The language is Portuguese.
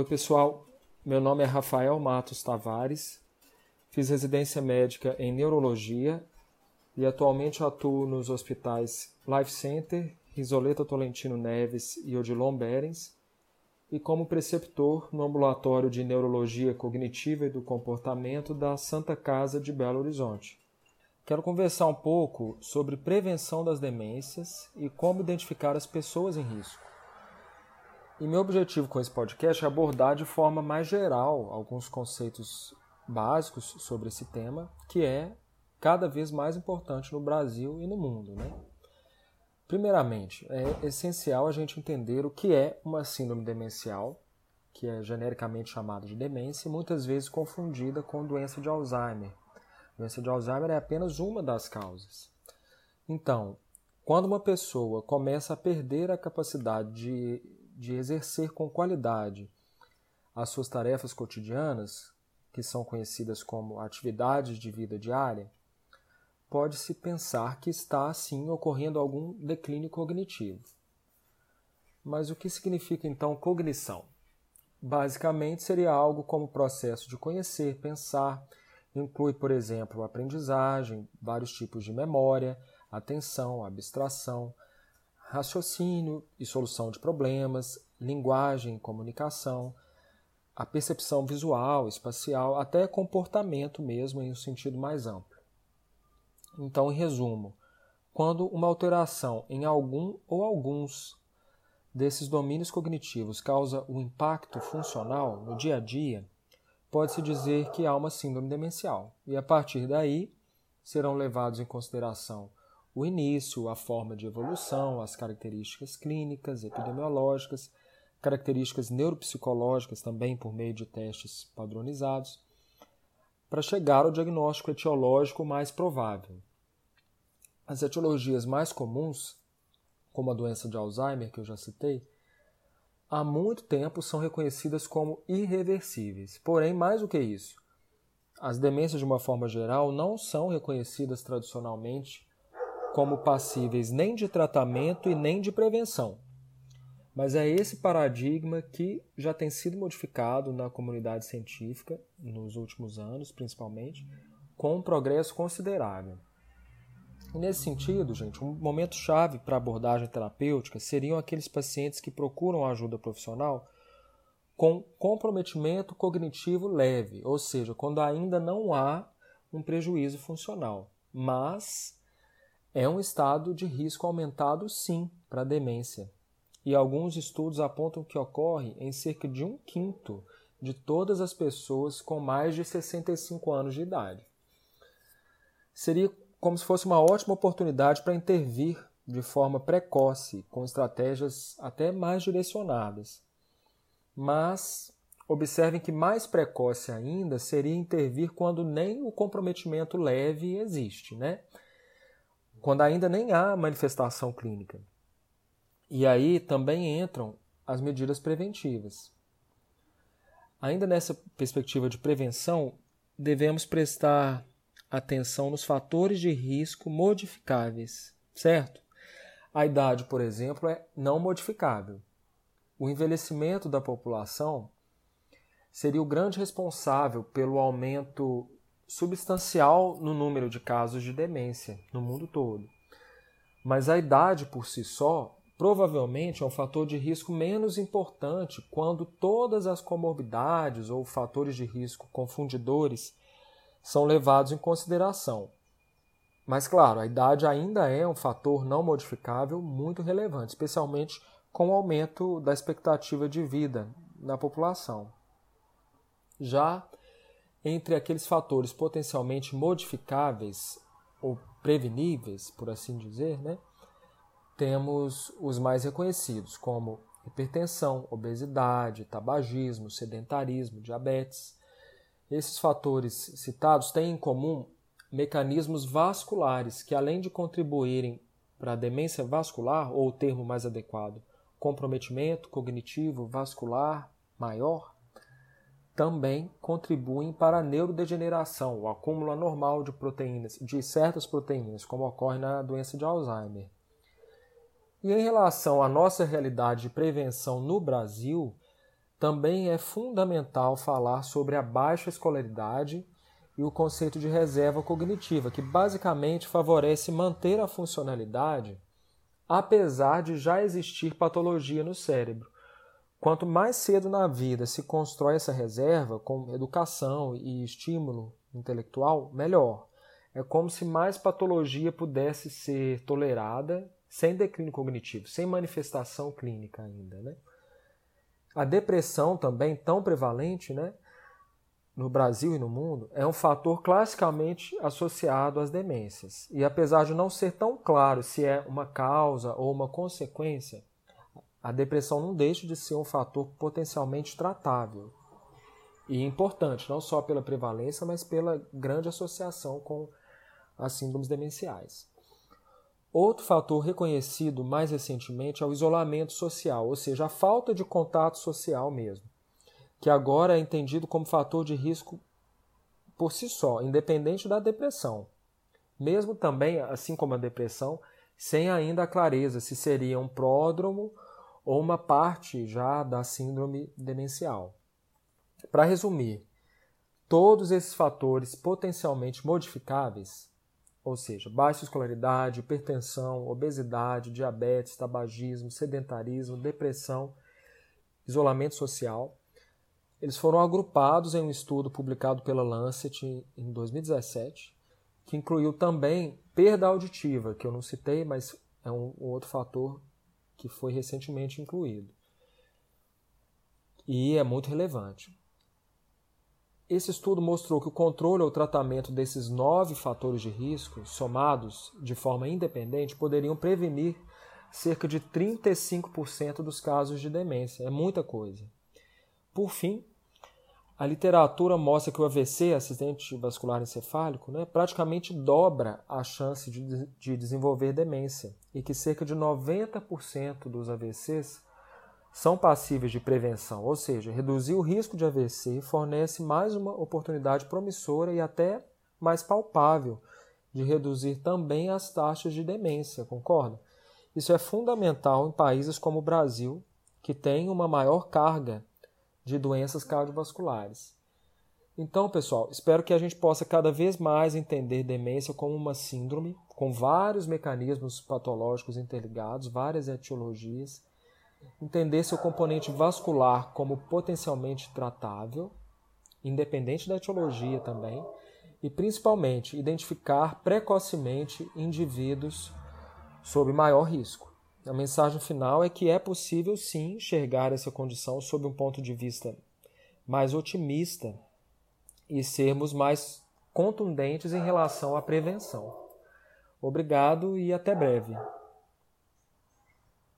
Oi, pessoal. Meu nome é Rafael Matos Tavares. Fiz residência médica em neurologia e atualmente atuo nos hospitais Life Center, Isoleta Tolentino Neves e Odilon Berens e como preceptor no ambulatório de neurologia cognitiva e do comportamento da Santa Casa de Belo Horizonte. Quero conversar um pouco sobre prevenção das demências e como identificar as pessoas em risco. E meu objetivo com esse podcast é abordar de forma mais geral alguns conceitos básicos sobre esse tema, que é cada vez mais importante no Brasil e no mundo. Né? Primeiramente, é essencial a gente entender o que é uma síndrome demencial, que é genericamente chamada de demência e muitas vezes confundida com doença de Alzheimer. A doença de Alzheimer é apenas uma das causas. Então, quando uma pessoa começa a perder a capacidade de de exercer com qualidade as suas tarefas cotidianas, que são conhecidas como atividades de vida diária, pode-se pensar que está assim ocorrendo algum declínio cognitivo. Mas o que significa então cognição? Basicamente seria algo como o processo de conhecer, pensar, inclui, por exemplo, aprendizagem, vários tipos de memória, atenção, abstração, raciocínio e solução de problemas, linguagem, comunicação, a percepção visual, espacial, até comportamento mesmo em um sentido mais amplo. Então, em resumo, quando uma alteração em algum ou alguns desses domínios cognitivos causa um impacto funcional no dia a dia, pode-se dizer que há uma síndrome demencial, e a partir daí serão levados em consideração o início, a forma de evolução, as características clínicas, epidemiológicas, características neuropsicológicas também por meio de testes padronizados, para chegar ao diagnóstico etiológico mais provável. As etiologias mais comuns, como a doença de Alzheimer, que eu já citei, há muito tempo são reconhecidas como irreversíveis. Porém, mais do que isso, as demências, de uma forma geral, não são reconhecidas tradicionalmente como passíveis nem de tratamento e nem de prevenção. Mas é esse paradigma que já tem sido modificado na comunidade científica nos últimos anos, principalmente, com um progresso considerável. E nesse sentido, gente, um momento chave para abordagem terapêutica seriam aqueles pacientes que procuram ajuda profissional com comprometimento cognitivo leve, ou seja, quando ainda não há um prejuízo funcional, mas é um estado de risco aumentado, sim, para a demência. E alguns estudos apontam que ocorre em cerca de um quinto de todas as pessoas com mais de 65 anos de idade. Seria como se fosse uma ótima oportunidade para intervir de forma precoce, com estratégias até mais direcionadas. Mas observem que mais precoce ainda seria intervir quando nem o comprometimento leve existe, né? Quando ainda nem há manifestação clínica. E aí também entram as medidas preventivas. Ainda nessa perspectiva de prevenção, devemos prestar atenção nos fatores de risco modificáveis, certo? A idade, por exemplo, é não modificável. O envelhecimento da população seria o grande responsável pelo aumento substancial no número de casos de demência no mundo todo. Mas a idade por si só provavelmente é um fator de risco menos importante quando todas as comorbidades ou fatores de risco confundidores são levados em consideração. Mas, claro, a idade ainda é um fator não modificável muito relevante, especialmente com o aumento da expectativa de vida na população. Já entre aqueles fatores potencialmente modificáveis ou preveníveis, por assim dizer, né, temos os mais reconhecidos, como hipertensão, obesidade, tabagismo, sedentarismo, diabetes. Esses fatores citados têm em comum mecanismos vasculares que, além de contribuírem para a demência vascular, ou o termo mais adequado, comprometimento cognitivo vascular maior, também contribuem para a neurodegeneração, o acúmulo anormal de proteínas, de certas proteínas, como ocorre na doença de Alzheimer. E em relação à nossa realidade de prevenção no Brasil, também é fundamental falar sobre a baixa escolaridade e o conceito de reserva cognitiva, que basicamente favorece manter a funcionalidade apesar de já existir patologia no cérebro. Quanto mais cedo na vida se constrói essa reserva, com educação e estímulo intelectual, melhor. É como se mais patologia pudesse ser tolerada sem declínio cognitivo, sem manifestação clínica ainda. Né? A depressão também, tão prevalente né, no Brasil e no mundo, é um fator classicamente associado às demências. E apesar de não ser tão claro se é uma causa ou uma consequência, a depressão não deixa de ser um fator potencialmente tratável e importante, não só pela prevalência, mas pela grande associação com as síndromes demenciais. Outro fator reconhecido mais recentemente é o isolamento social, ou seja, a falta de contato social mesmo, que agora é entendido como fator de risco por si só, independente da depressão. Mesmo também, assim como a depressão, sem ainda a clareza se seria um pródromo ou uma parte já da síndrome demencial. Para resumir, todos esses fatores potencialmente modificáveis, ou seja, baixa escolaridade, hipertensão, obesidade, diabetes, tabagismo, sedentarismo, depressão, isolamento social, eles foram agrupados em um estudo publicado pela Lancet em 2017, que incluiu também perda auditiva, que eu não citei, mas é um, um outro fator que foi recentemente incluído. E é muito relevante. Esse estudo mostrou que o controle ou tratamento desses nove fatores de risco, somados de forma independente, poderiam prevenir cerca de 35% dos casos de demência. É muita coisa. Por fim, a literatura mostra que o AVC, acidente vascular encefálico, né, praticamente dobra a chance de, de desenvolver demência e que cerca de 90% dos AVCs são passíveis de prevenção, ou seja, reduzir o risco de AVC fornece mais uma oportunidade promissora e até mais palpável de reduzir também as taxas de demência, concorda? Isso é fundamental em países como o Brasil, que tem uma maior carga de doenças cardiovasculares. Então, pessoal, espero que a gente possa cada vez mais entender demência como uma síndrome com vários mecanismos patológicos interligados, várias etiologias, entender seu componente vascular como potencialmente tratável, independente da etiologia também, e principalmente identificar precocemente indivíduos sob maior risco. A mensagem final é que é possível sim enxergar essa condição sob um ponto de vista mais otimista e sermos mais contundentes em relação à prevenção. Obrigado e até breve.